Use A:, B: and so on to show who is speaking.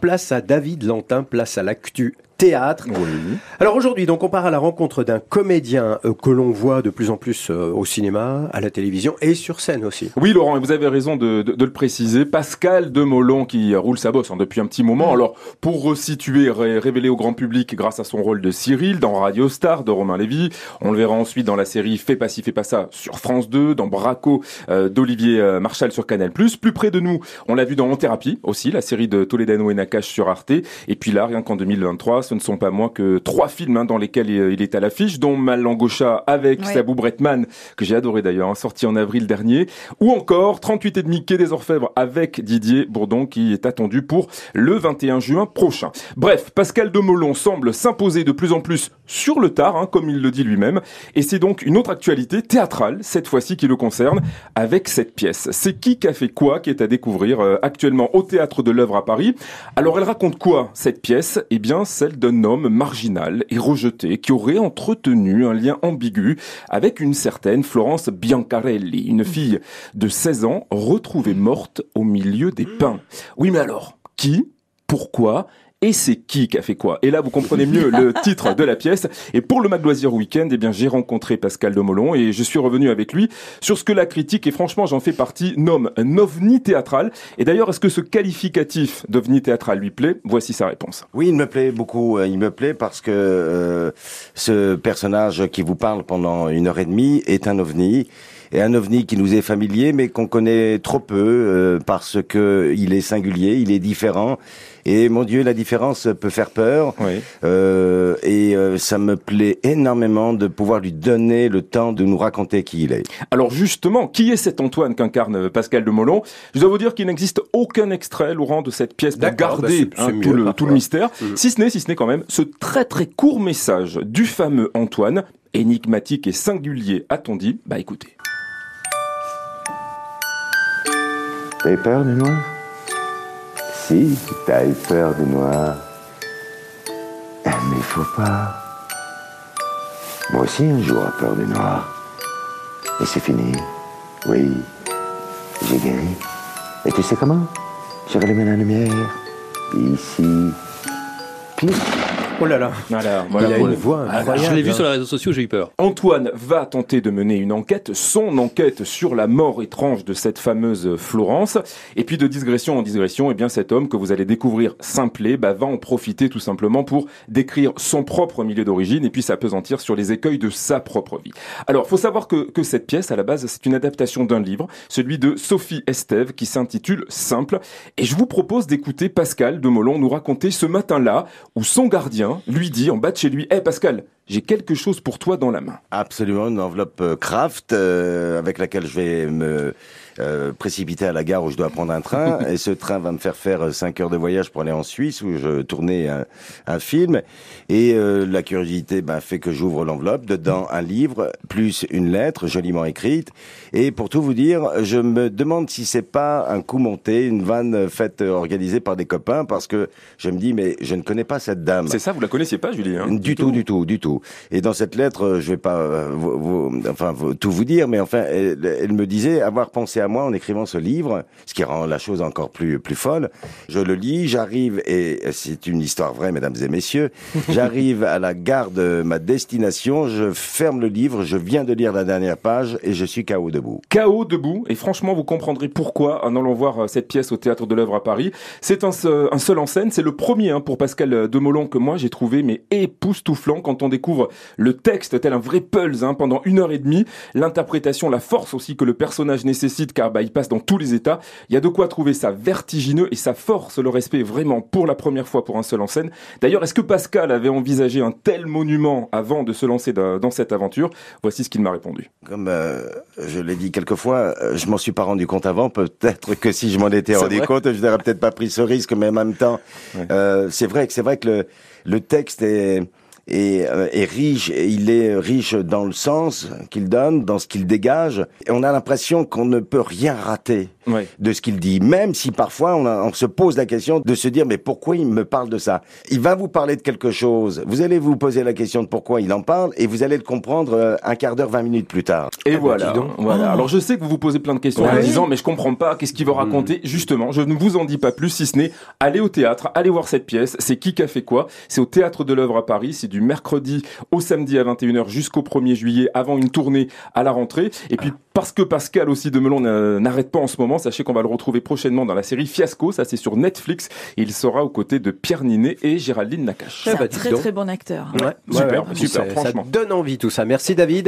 A: Place à David Lantin, place à l'actu théâtre. Alors aujourd'hui, donc on part à la rencontre d'un comédien euh, que l'on voit de plus en plus euh, au cinéma, à la télévision et sur scène aussi.
B: Oui, Laurent, et vous avez raison de, de, de le préciser. Pascal Demolon qui roule sa bosse hein, depuis un petit moment. Alors pour resituer, ré révéler au grand public grâce à son rôle de Cyril dans Radio Star de Romain Lévy, on le verra ensuite dans la série Fais pas ci, fais pas ça sur France 2, dans Braco euh, d'Olivier euh, Marchal sur Canal+. Plus près de nous, on l'a vu dans En Thérapie aussi, la série de Toledano et Nakash sur Arte. Et puis là, rien qu'en 2023, ce ne sont pas moins que trois films hein, dans lesquels il est à l'affiche, dont Malangosha avec. Sabou Bretman, que j'ai adoré d'ailleurs, hein, sorti en avril dernier, ou encore 38 et demi Quai des Orfèvres avec Didier Bourdon qui est attendu pour le 21 juin prochain. Bref, Pascal Demolon semble s'imposer de plus en plus sur le tard, hein, comme il le dit lui-même, et c'est donc une autre actualité théâtrale, cette fois-ci qui le concerne, avec cette pièce. C'est qui qui a fait quoi qui est à découvrir euh, actuellement au Théâtre de l'œuvre à Paris. Alors elle raconte quoi cette pièce? Eh bien celle d'un homme marginal et rejeté qui aurait entretenu un lien ambigu avec une certaine Florence Biancarelli, une fille de 16 ans retrouvée morte au milieu des pins. Oui mais alors, qui Pourquoi et c'est qui qui a fait quoi? Et là, vous comprenez mieux le titre de la pièce. Et pour le Magloisir Weekend, eh bien, j'ai rencontré Pascal Demolon et je suis revenu avec lui sur ce que la critique, et franchement, j'en fais partie, nomme un ovni théâtral. Et d'ailleurs, est-ce que ce qualificatif d'ovni théâtral lui plaît? Voici sa réponse.
C: Oui, il me plaît beaucoup. Il me plaît parce que euh, ce personnage qui vous parle pendant une heure et demie est un ovni et un ovni qui nous est familier, mais qu'on connaît trop peu euh, parce que il est singulier, il est différent. Et mon Dieu, la différence peut faire peur.
B: Oui.
C: Euh, et euh, ça me plaît énormément de pouvoir lui donner le temps de nous raconter qui il est.
B: Alors justement, qui est cet Antoine qu'incarne Pascal de Molon? Je dois vous dire qu'il n'existe aucun extrait, Laurent, de cette pièce pour garder bah hein, tout, le, tout, le, mystère. Mmh. Si ce n'est, si ce n'est quand même, ce très très court message du fameux Antoine, énigmatique et singulier, a-t-on dit? Bah écoutez.
D: Eu peur du noir Si, t'as eu peur du noir. Mais faut pas. Moi aussi, un jour, j'ai peur du noir. Et c'est fini. Oui, j'ai guéri. Et tu sais comment? J'ai rallumé la lumière. Ici. Puis
A: Oh là là.
B: Voilà,
A: voilà, il a une voix incroyable.
E: Je l'ai vu sur les réseaux sociaux, j'ai eu peur.
B: Antoine va tenter de mener une enquête, son enquête sur la mort étrange de cette fameuse Florence. Et puis de digression en digression, eh bien cet homme que vous allez découvrir simplet, bah, va en profiter tout simplement pour décrire son propre milieu d'origine et puis s'apesantir sur les écueils de sa propre vie. Alors, faut savoir que, que cette pièce, à la base, c'est une adaptation d'un livre, celui de Sophie Estève, qui s'intitule Simple. Et je vous propose d'écouter Pascal de Molon nous raconter ce matin-là où son gardien lui dit en bas de chez lui, hé hey Pascal, j'ai quelque chose pour toi dans la main.
C: Absolument, une enveloppe euh, craft euh, avec laquelle je vais me euh, précipiter à la gare où je dois prendre un train. et ce train va me faire faire 5 heures de voyage pour aller en Suisse où je tournais un, un film. Et euh, la curiosité ben, fait que j'ouvre l'enveloppe. Dedans, un livre plus une lettre joliment écrite. Et pour tout vous dire, je me demande si c'est pas un coup monté, une vanne faite, organisée par des copains, parce que je me dis, mais je ne connais pas cette dame.
B: C'est ça, vous la connaissiez pas, Julie hein?
C: Du, du, tout, tout, du tout, du tout. Et dans cette lettre, je vais pas euh, vous, vous, enfin, vous, tout vous dire, mais enfin, elle, elle, me disait avoir pensé à moi en écrivant ce livre, ce qui rend la chose encore plus, plus folle. Je le lis, j'arrive, et c'est une histoire vraie, mesdames et messieurs, j'arrive à la gare de ma destination, je ferme le livre, je viens de lire la dernière page, et je suis KO debout.
B: KO debout, et franchement, vous comprendrez pourquoi en allant voir cette pièce au Théâtre de l'œuvre à Paris. C'est un, un, seul en scène, c'est le premier hein, pour Pascal Demolon que moi j'ai trouvé, mais époustouflant quand on découvre le texte tel un vrai pulse hein, pendant une heure et demie, l'interprétation, la force aussi que le personnage nécessite, car bah, il passe dans tous les états. Il y a de quoi trouver ça vertigineux et ça force le respect vraiment pour la première fois pour un seul en scène. D'ailleurs, est-ce que Pascal avait envisagé un tel monument avant de se lancer dans cette aventure? Voici ce qu'il m'a répondu.
C: Comme euh, je l'ai dit quelques fois, euh, je m'en suis pas rendu compte avant. Peut-être que si je m'en étais rendu compte, je n'aurais peut-être pas pris ce risque, mais en même temps, ouais. euh, c'est vrai que c'est vrai que le, le texte est est, euh, est, riche, et il est riche dans le sens qu'il donne, dans ce qu'il dégage. Et on a l'impression qu'on ne peut rien rater. De ce qu'il dit, même si parfois on, a- on se pose la question de se dire mais pourquoi il me parle de ça? Il va vous parler de quelque chose, vous allez vous poser la question de pourquoi il en parle et vous allez le comprendre euh, un quart d'heure, 20 minutes plus tard.
B: Et
A: Ah bah,
B: voilà.
A: donc.
B: voilà. Alors je sais que vous vous posez plein de questions en
C: Ouais.
B: disant mais je comprends pas, qu'est-ce qu'il veut raconter? Justement, je ne vous en dis pas plus si ce n'est aller au théâtre, aller voir cette pièce. C'est qui qui a fait quoi? C'est au théâtre de l'œuvre à Paris. C'est du mercredi au samedi à 21h jusqu'au 1er juillet avant une tournée à la rentrée. Et puis parce que Pascal aussi de Melon n'a- n'arrête pas en ce moment, sachez qu'on va le retrouver prochainement dans la série Fiasco. Ça c'est sur Netflix. Et il sera aux côtés de Pierre Ninet et Géraldine Nakache.
E: C'est
A: bah,
E: un
A: dis
E: très très bon acteur.
A: Ouais,
B: Super,
A: ouais,
B: super,
A: ça-
B: franchement.
A: Ça donne envie tout ça. Merci David.